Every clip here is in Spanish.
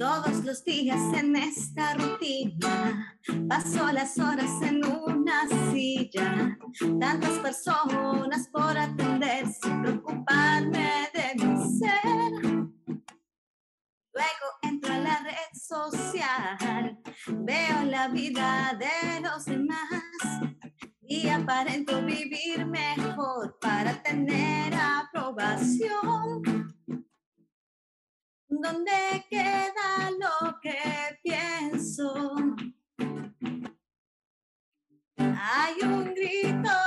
Todos los días en esta rutina paso las horas en una silla. Tantas personas por atender sin preocuparme de mi ser. Luego entro a la red social, veo la vida de los demás y aparento vivir mejor para tener aprobación. ¿Dónde queda lo que pienso? Hay un grito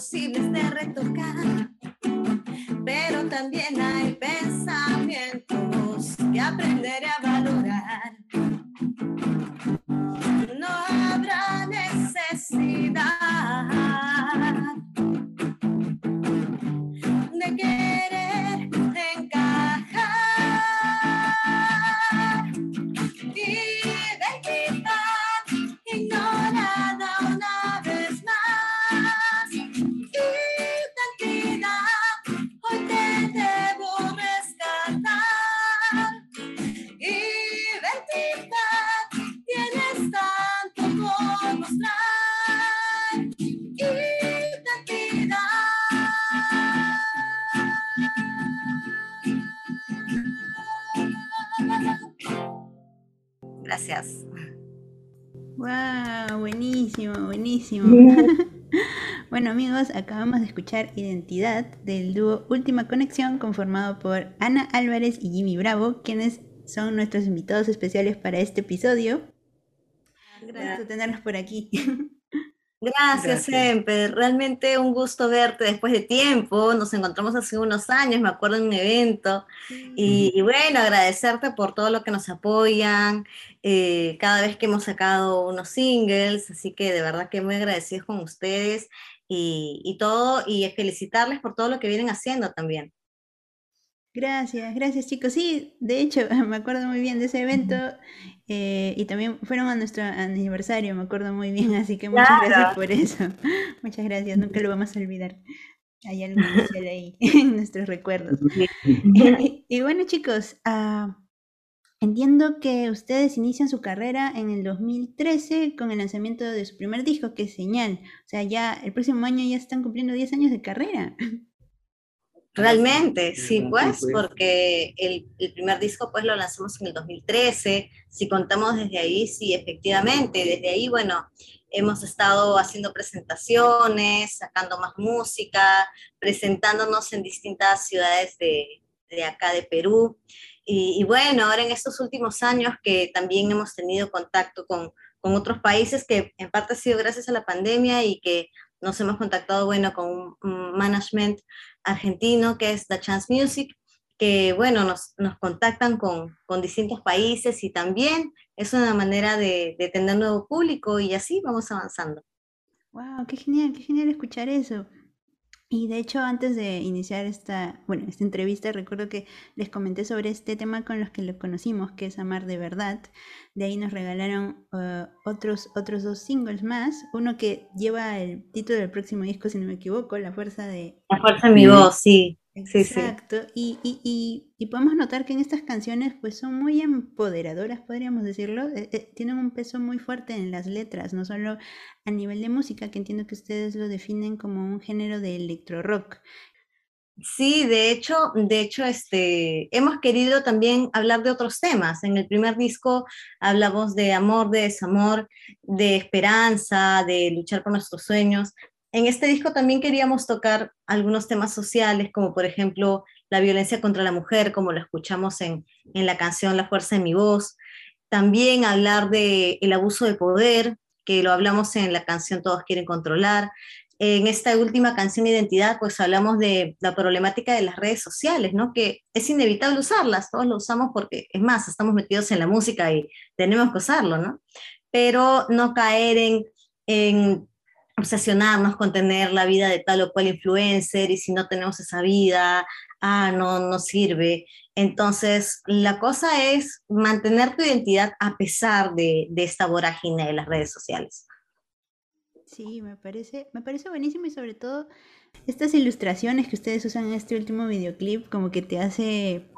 imposibles de retocar. Buenísimo. bueno amigos, acabamos de escuchar Identidad del dúo Última Conexión conformado por Ana Álvarez y Jimmy Bravo, quienes son nuestros invitados especiales para este episodio. Gracias por tenerlos por aquí. Gracias, siempre. Realmente un gusto verte después de tiempo. Nos encontramos hace unos años, me acuerdo en un evento. Y, y bueno, agradecerte por todo lo que nos apoyan, eh, cada vez que hemos sacado unos singles. Así que de verdad que muy agradecidos con ustedes y, y todo. Y felicitarles por todo lo que vienen haciendo también. Gracias, gracias chicos. Sí, de hecho, me acuerdo muy bien de ese evento eh, y también fueron a nuestro aniversario, me acuerdo muy bien, así que muchas Claro. gracias por eso. Muchas gracias, nunca lo vamos a olvidar. Hay algo especial ahí en nuestros recuerdos. Y, y bueno chicos, ah, entiendo que ustedes inician su carrera en el 2013 con el lanzamiento de su primer disco, que es Señal. O sea, ya el próximo año ya están cumpliendo 10 años de carrera. Realmente, sí, pues, porque el, el primer disco pues lo lanzamos en el 2013, si contamos desde ahí, sí, efectivamente, desde ahí, bueno, hemos estado haciendo presentaciones, sacando más música, presentándonos en distintas ciudades de, de acá de Perú, y, y bueno, ahora en estos últimos años que también hemos tenido contacto con, con otros países, que en parte ha sido gracias a la pandemia y que nos hemos contactado, bueno, con un, un management argentino que es The Chance Music, que bueno, nos, nos contactan con, con distintos países y también es una manera de, de tener nuevo público y así vamos avanzando. Wow, qué genial, qué genial escuchar eso. Y de hecho, antes de iniciar esta, bueno, esta entrevista, recuerdo que les comenté sobre este tema con los que lo conocimos, que es Amar de Verdad. De ahí nos regalaron uh, otros, otros dos singles más. Uno que lleva el título del próximo disco, si no me equivoco, La Fuerza de... La fuerza de mi voz, sí. Sí, sí. Exacto. Y, y, y, y podemos notar que en estas canciones pues son muy empoderadoras, podríamos decirlo. Eh, eh, tienen un peso muy fuerte en las letras, no solo a nivel de música, que entiendo que ustedes lo definen como un género de electro rock. Sí, de hecho, de hecho, este, hemos querido también hablar de otros temas. En el primer disco hablamos de amor, de desamor, de esperanza, de luchar por nuestros sueños. En este disco también queríamos tocar algunos temas sociales, como por ejemplo la violencia contra la mujer, como lo escuchamos en, en la canción La fuerza de mi voz. también hablar del el abuso de poder, que lo hablamos en la canción Todos quieren controlar. En esta última canción Identidad, pues hablamos de la problemática de las redes sociales, ¿no? Que es inevitable usarlas, todos lo usamos porque, es más, estamos metidos en la música y tenemos que usarlo, ¿no? Pero no caer en, en obsesionarnos con tener la vida de tal o cual influencer y si no tenemos esa vida, ah, no, no sirve. Entonces, la cosa es mantener tu identidad a pesar de, de esta vorágine de las redes sociales. Sí, me parece, me parece buenísimo y sobre todo estas ilustraciones que ustedes usan en este último videoclip como que te hace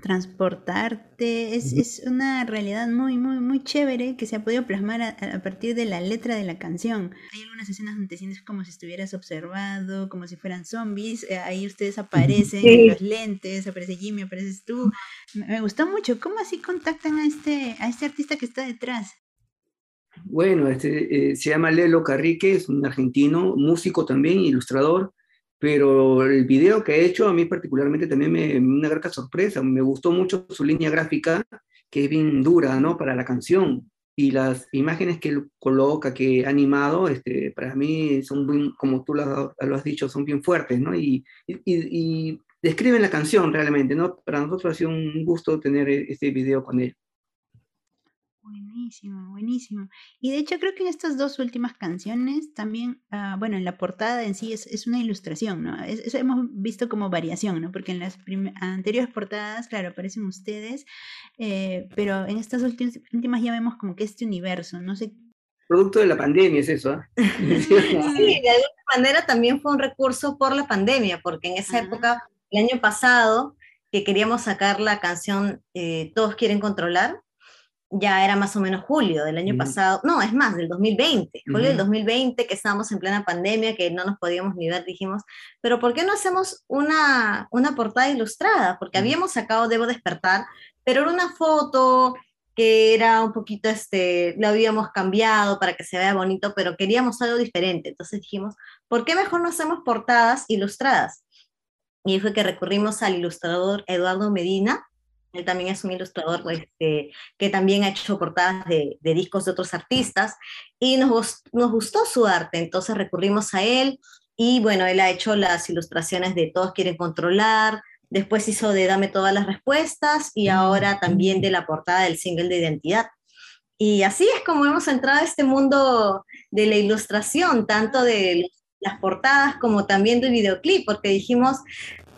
transportarte. Es, es, una realidad muy, muy, muy chévere que se ha podido plasmar a, partir de la letra de la canción. Hay algunas escenas donde te sientes como si estuvieras observado, como si fueran zombies. Eh, ahí ustedes aparecen, en los lentes, aparece Jimmy, apareces tú. Me, gustó mucho. ¿Cómo así contactan a este, a este artista que está detrás? Bueno, este, eh, se llama Lelo Carrique, es un argentino, músico también, ilustrador pero el video que ha hecho a mí particularmente también me una grata sorpresa, me gustó mucho su línea gráfica, que es bien dura, ¿no? Para la canción, y las imágenes que él coloca, que ha animado, este, para mí son bien, como tú lo, lo, has dicho, son bien fuertes, ¿no? Y, y, y, describen la canción realmente, ¿no? Para nosotros ha sido un gusto tener este video con él. Buenísimo, buenísimo. Y de hecho creo que en estas dos últimas canciones también, ah, bueno, en la portada en sí es, es una ilustración, ¿no? Eso hemos visto como variación, ¿no? Porque en las anteriores portadas, claro, aparecen ustedes, eh, pero en estas últimas ya vemos como que este universo, no sé. Producto de la pandemia es eso, ¿eh? sí, de alguna manera también fue un recurso por la pandemia, porque en esa época, el año pasado, que queríamos sacar la canción eh, Todos quieren controlar, ya era más o menos julio del año pasado, no, es más, del 2020, julio del 2020, que estábamos en plena pandemia, que no nos podíamos ni ver, dijimos, pero ¿por qué no hacemos una, una portada ilustrada? Porque habíamos sacado Debo despertar, pero era una foto que era un poquito, este, lo habíamos cambiado para que se vea bonito, pero queríamos algo diferente. Entonces dijimos, ¿por qué mejor no hacemos portadas ilustradas? Y fue que recurrimos al ilustrador Eduardo Medina, él también es un ilustrador pues, este, que también ha hecho portadas de, de, discos de otros artistas y nos, nos gustó su arte, entonces recurrimos a él y bueno, él ha hecho las ilustraciones de Todos quieren controlar, después hizo de Dame todas las respuestas y ahora también de la portada del single de identidad. Y así es como hemos entrado a este mundo de la ilustración, tanto de las portadas como también del videoclip, porque dijimos,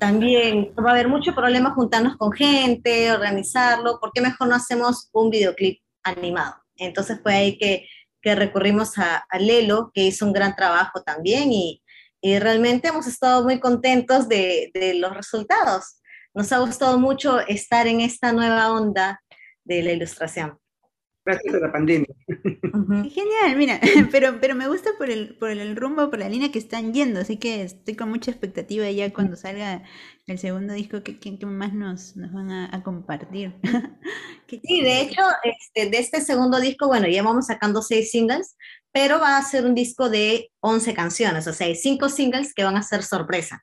también va a haber mucho problema juntarnos con gente, organizarlo, ¿por qué mejor no hacemos un videoclip animado? Entonces fue ahí que, que recurrimos a, a, Lelo, que hizo un gran trabajo también y, y realmente hemos estado muy contentos de, de, los resultados. Nos ha gustado mucho estar en esta nueva onda de la ilustración gracias a la pandemia. Genial, mira, pero, pero me gusta por el, por el rumbo, por la línea que están yendo, así que estoy con mucha expectativa ya cuando salga el segundo disco, que, que, más nos, nos van a, compartir. sí, de hecho, este, de este segundo disco, bueno, ya vamos sacando seis singles, pero va a ser un disco de 11 canciones, o sea, hay cinco singles que van a ser sorpresa,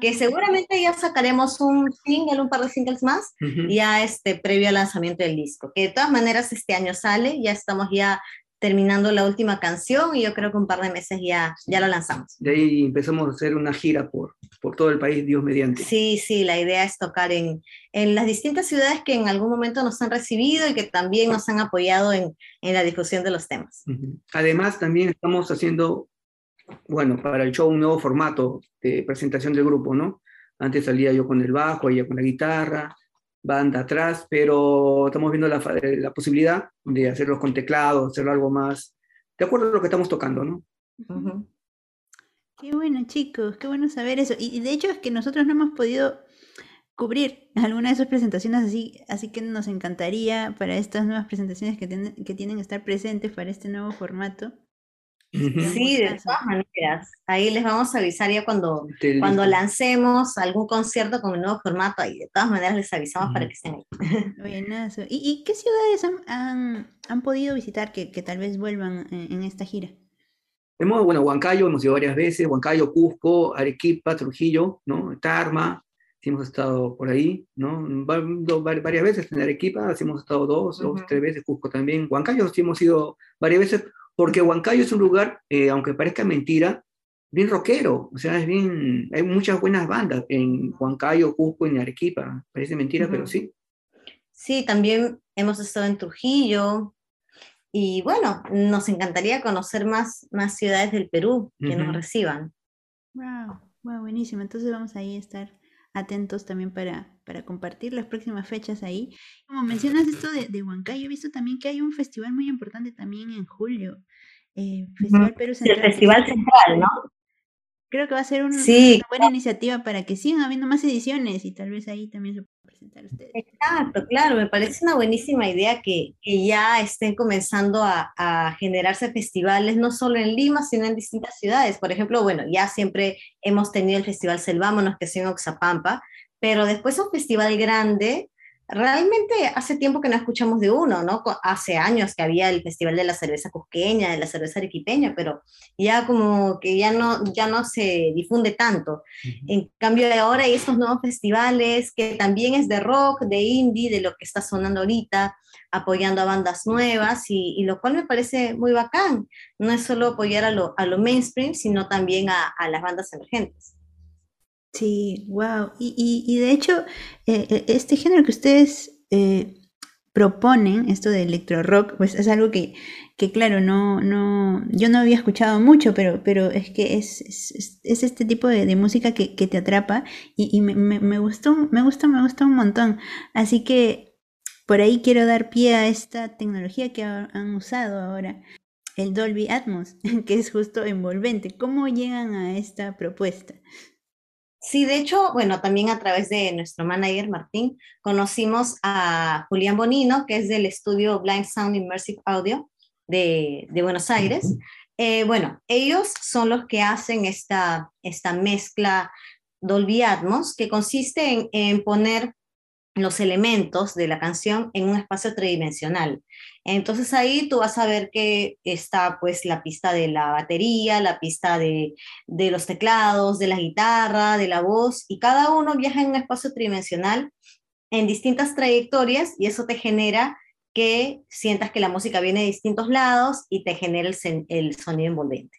que ah. seguramente ya sacaremos un single, un par de singles más, ya este, previo al lanzamiento del disco, que de todas maneras este año sale, ya estamos ya terminando la última canción y yo creo que un par de meses ya, ya lo lanzamos. De ahí empezamos a hacer una gira por, por todo el país, Dios mediante. Sí, sí, la idea es tocar en, en las distintas ciudades que en algún momento nos han recibido y que también nos han apoyado en, en la difusión de los temas. Además, también estamos haciendo, bueno, para el show un nuevo formato de presentación del grupo, ¿no? Antes salía yo con el bajo, ella con la guitarra, banda atrás, pero estamos viendo la, la, posibilidad de hacerlo con teclado, hacerlo algo más de acuerdo a lo que estamos tocando, ¿no? Qué bueno, chicos, qué bueno saber eso. Y, de hecho es que nosotros no hemos podido cubrir alguna de sus presentaciones así, así que nos encantaría para estas nuevas presentaciones que, que tienen que estar presentes para este nuevo formato Sí, de todas maneras. Ahí les vamos a avisar ya cuando, cuando lancemos algún concierto con el nuevo formato. Ahí de todas maneras les avisamos para que estén ahí. Buenazo. ¿Y, ¿Y, qué ciudades han, han, han podido visitar que, que, tal vez vuelvan en, en, esta gira? Hemos, bueno, Huancayo hemos ido varias veces, Huancayo, Cusco, Arequipa, Trujillo, ¿no? Tarma, sí hemos estado por ahí, ¿no? varias veces en Arequipa, sí hemos estado dos, dos, tres veces, Cusco también, Huancayo sí hemos ido varias veces, porque Huancayo es un lugar, eh, aunque parezca mentira, bien rockero, o sea, es bien, hay muchas buenas bandas en Huancayo, Cusco, en Arequipa, parece mentira, pero sí. Sí, también hemos estado en Trujillo, y bueno, nos encantaría conocer más, más ciudades del Perú que nos reciban. Wow, wow, buenísimo. Entonces vamos ahí a estar atentos también para, para compartir las próximas fechas ahí. Como mencionas esto de, de Huancayo, he visto también que hay un festival muy importante también en julio. Eh, festival Perú Central. El Festival Central, ¿no? Creo que va a ser una buena iniciativa para que sigan habiendo más ediciones y tal vez ahí también se puedan presentar ustedes. Exacto, claro, me parece una buenísima idea que, que ya estén comenzando a, a, generarse festivales, no solo en Lima, sino en distintas ciudades. Por ejemplo, bueno, ya siempre hemos tenido el Festival Selvámonos, que es en Oxapampa, pero después un festival grande realmente hace tiempo que no escuchamos de uno, ¿no? Hace años que había el Festival de la Cerveza Cusqueña, de la Cerveza Arequipeña, pero ya como que ya no, ya no se difunde tanto. En cambio de ahora hay estos nuevos festivales que también es de rock, de indie, de lo que está sonando ahorita, apoyando a bandas nuevas y, lo cual me parece muy bacán. No es solo apoyar a lo, a lo mainstream, sino también a, a las bandas emergentes. Sí, wow. Y, y, de hecho, eh, eh, este género que ustedes eh, proponen, esto de electro rock, pues es algo que, que, claro, no, no, yo no había escuchado mucho, pero, pero es que es, es, es este tipo de, música que, que, te atrapa y, y me, me, me, gustó, me gusta, me gusta un montón. Así que por ahí quiero dar pie a esta tecnología que han usado ahora, el Dolby Atmos, que es justo envolvente. ¿Cómo llegan a esta propuesta? Sí, de hecho, bueno, también a través de nuestro manager Martín, conocimos a Julián Bonino, que es del estudio Blind Sound Immersive Audio de, Buenos Aires. Eh, bueno, ellos son los que hacen esta, esta mezcla Dolby Atmos, que consiste en, en poner los elementos de la canción en un espacio tridimensional. Entonces ahí tú vas a ver que está pues la pista de la batería, la pista de, de los teclados, de la guitarra, de la voz, y cada uno viaja en un espacio tridimensional en distintas trayectorias y eso te genera que sientas que la música viene de distintos lados y te genera el, el sonido envolvente.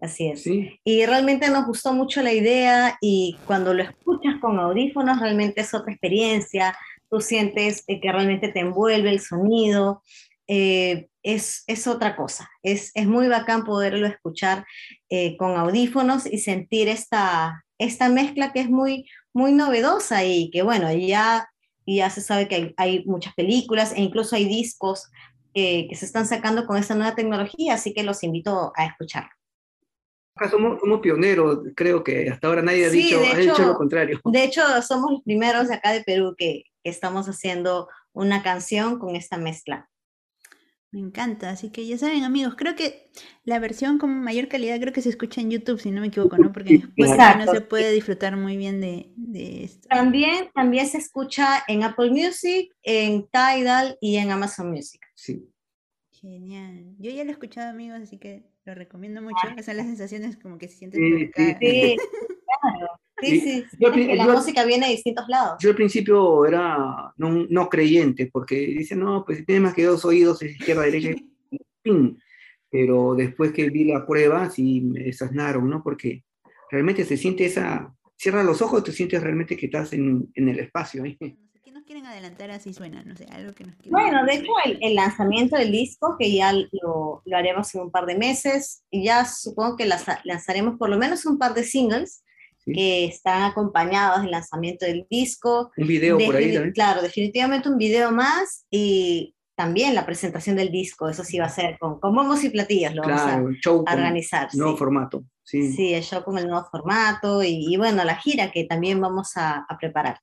Así es. Y realmente nos gustó mucho la idea y cuando lo escuchas con audífonos realmente es otra experiencia, tú sientes eh, que realmente te envuelve el sonido, eh, es, es, otra cosa. Es, es, muy bacán poderlo escuchar eh, con audífonos y sentir esta, esta mezcla que es muy, muy novedosa y que bueno, ya, ya se sabe que hay, hay muchas películas e incluso hay discos que se están sacando con esta nueva tecnología, así que los invito a escucharlo somos, somos, pioneros, creo que hasta ahora nadie ha, dicho, hecho, lo contrario. De hecho, somos los primeros de acá de Perú que, que estamos haciendo una canción con esta mezcla. Me encanta, así que ya saben amigos, creo que la versión con mayor calidad creo que se escucha en YouTube, si no me equivoco, ¿no? Porque no se puede disfrutar muy bien de, de, esto. También, también se escucha en Apple Music, en Tidal y en Amazon Music. Sí. Genial. Yo ya lo he escuchado amigos, así que lo recomiendo mucho. Esas las sensaciones como que se sienten sí, sí, sí, claro. Sí, sí, yo, la música viene de distintos lados. Yo al principio era no, no creyente, porque dice, no, pues si tienes más que dos oídos, es izquierda, derecha, ¡ping! Pero después que vi la prueba, sí me desasnaron, ¿no? Porque realmente se siente esa, cierra los ojos, te sientes realmente que estás en, en el espacio. ¿eh? Quieren adelantar así suena, no sé, algo que nos Bueno, de hecho el, lanzamiento del disco, que ya lo, lo, haremos en un par de meses, y ya supongo que las, lanzaremos por lo menos un par de singles que están acompañados del lanzamiento del disco. Un video por ahí también. Claro, definitivamente un video más y también la presentación del disco, eso sí va a ser con, con bombos y platillos, lo vamos a, show organizar. Nuevo formato. Sí. sí, el show con el nuevo formato y, bueno, la gira que también vamos a, a preparar.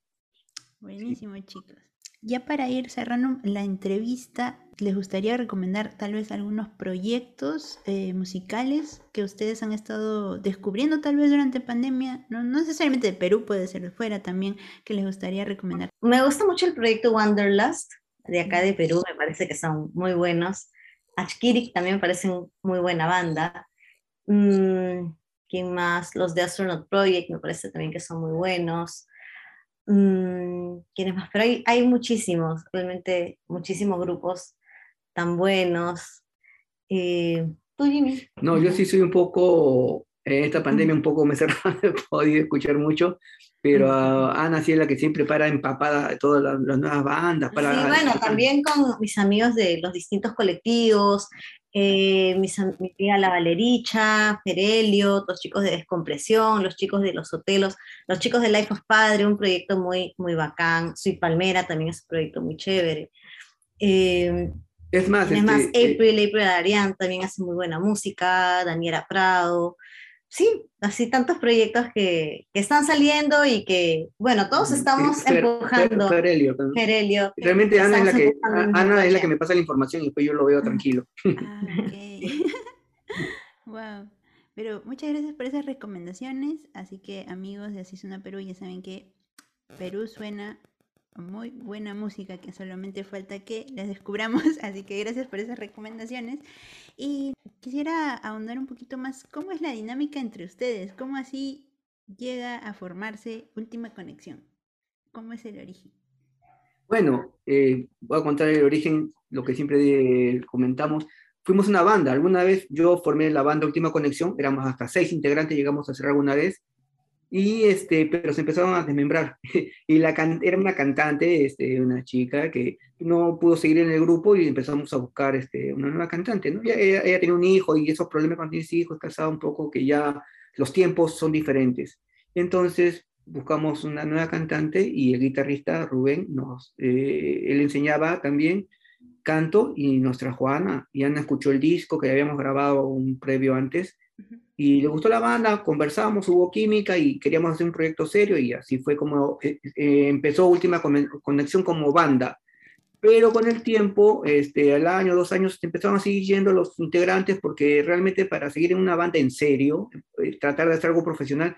Buenísimo, chicos. Ya para ir cerrando la entrevista, les gustaría recomendar tal vez algunos proyectos eh, musicales que ustedes han estado descubriendo tal vez durante pandemia, no, necesariamente de Perú, puede ser de fuera también, que les gustaría recomendar. Me gusta mucho el proyecto Wanderlust de acá de Perú, me parece que son muy buenos. Ashkirik también parece muy buena banda. Mm, ¿Quién más? Los de Astronaut Project me parece también que son muy buenos. Mm, ¿Quiénes más? Pero hay, hay muchísimos, realmente muchísimos grupos tan buenos. Eh, ¿Tú, Jimmy? No, yo sí soy un poco, en esta pandemia un poco me cerrado, he podido escuchar mucho, pero Ana sí es la que siempre para empapada de todas las, nuevas bandas. Para, sí, bueno, también con mis amigos de los distintos colectivos, eh, mis, mi tía La Valericha, Ferelio, los chicos de Descompresión, los chicos de Los Hotelos, los chicos de Life of Padre, un proyecto muy, muy bacán. Soy Palmera, también es un proyecto muy chévere. Eh, es más, es más este, eh, April, April Arián también hace muy buena música, Daniela Prado. Sí, así tantos proyectos que, que están saliendo y que, bueno, todos estamos empujando. Ferelio. Ferelio. Realmente Ana, es la, que, Ana es la que me pasa la información y después yo lo veo tranquilo. Ah, wow. Pero muchas gracias por esas recomendaciones. Así que amigos de Así Suena Perú, ya saben que Perú suena muy buena música que solamente falta que las descubramos, así que gracias por esas recomendaciones. Y quisiera ahondar un poquito más, ¿cómo es la dinámica entre ustedes? ¿Cómo así llega a formarse Última Conexión? ¿Cómo es el origen? Bueno, eh, voy a contar el origen, lo que siempre comentamos. Fuimos una banda, alguna vez yo formé la banda Última Conexión, éramos hasta seis integrantes, llegamos a hacer alguna vez, y este, pero se empezaron a desmembrar. y la era una cantante, este, una chica que no pudo seguir en el grupo y empezamos a buscar este, una nueva cantante. Ella, ella, tenía un hijo y esos problemas cuando tienes hijos, casado un poco, que ya los tiempos son diferentes. Entonces buscamos una nueva cantante y el guitarrista Rubén nos, eh, él enseñaba también canto y nuestra Juana, y Ana escuchó el disco que habíamos grabado un previo antes y le gustó la banda, conversamos, hubo química y queríamos hacer un proyecto serio y así fue como eh, eh, empezó Última Conexión como banda. Pero con el tiempo, este, al año, dos años, empezaron a seguir yendo los integrantes porque realmente para seguir en una banda en serio, eh, tratar de hacer algo profesional,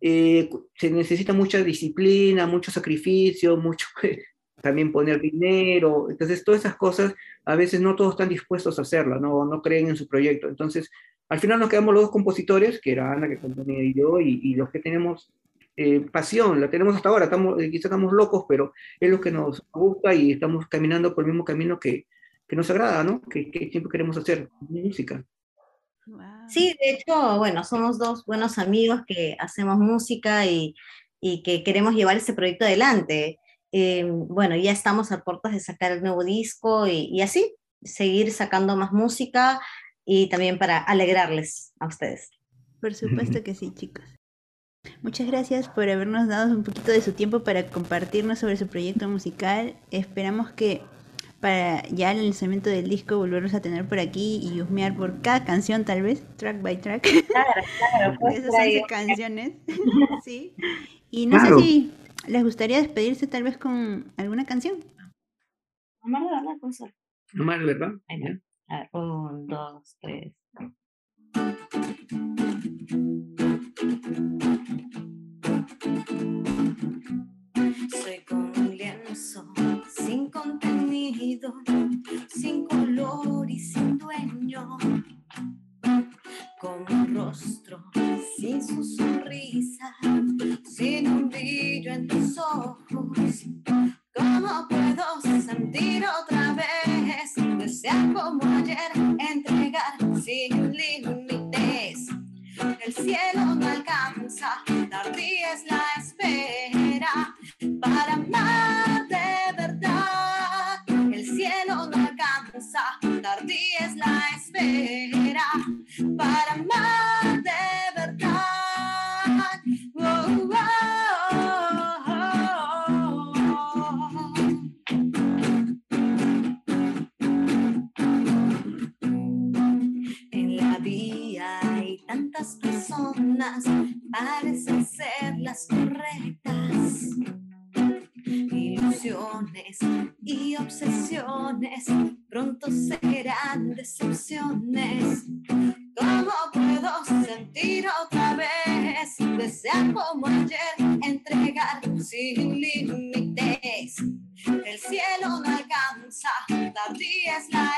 se necesita mucha disciplina, mucho sacrificio, mucho también poner dinero. Entonces, todas esas cosas, a veces no todos están dispuestos a hacerlas, no, no creen en su proyecto. Entonces, al final nos quedamos los dos compositores, que era Ana, que componía y yo, y, los que tenemos eh, pasión, la tenemos hasta ahora, estamos, eh, quizás estamos locos, pero es lo que nos gusta y estamos caminando por el mismo camino que, que nos agrada, ¿no? Que, que siempre queremos hacer, música. Sí, de hecho, bueno, somos dos buenos amigos que hacemos música y, y que queremos llevar ese proyecto adelante. Eh, bueno, ya estamos a puertas de sacar el nuevo disco y, y así, seguir sacando más música, y también para alegrarles a ustedes. Por supuesto que sí, chicos. Muchas gracias por habernos dado un poquito de su tiempo para compartirnos sobre su proyecto musical. Esperamos que para ya el lanzamiento del disco volverlos a tener por aquí y husmear por cada canción tal vez, track by track. Claro, claro. Esas 11 canciones. sí. Y no sé si les gustaría despedirse tal vez con alguna canción. Omar, ¿verdad? Cosa. Omar, ¿verdad? A ver, un, dos, tres. Tardía es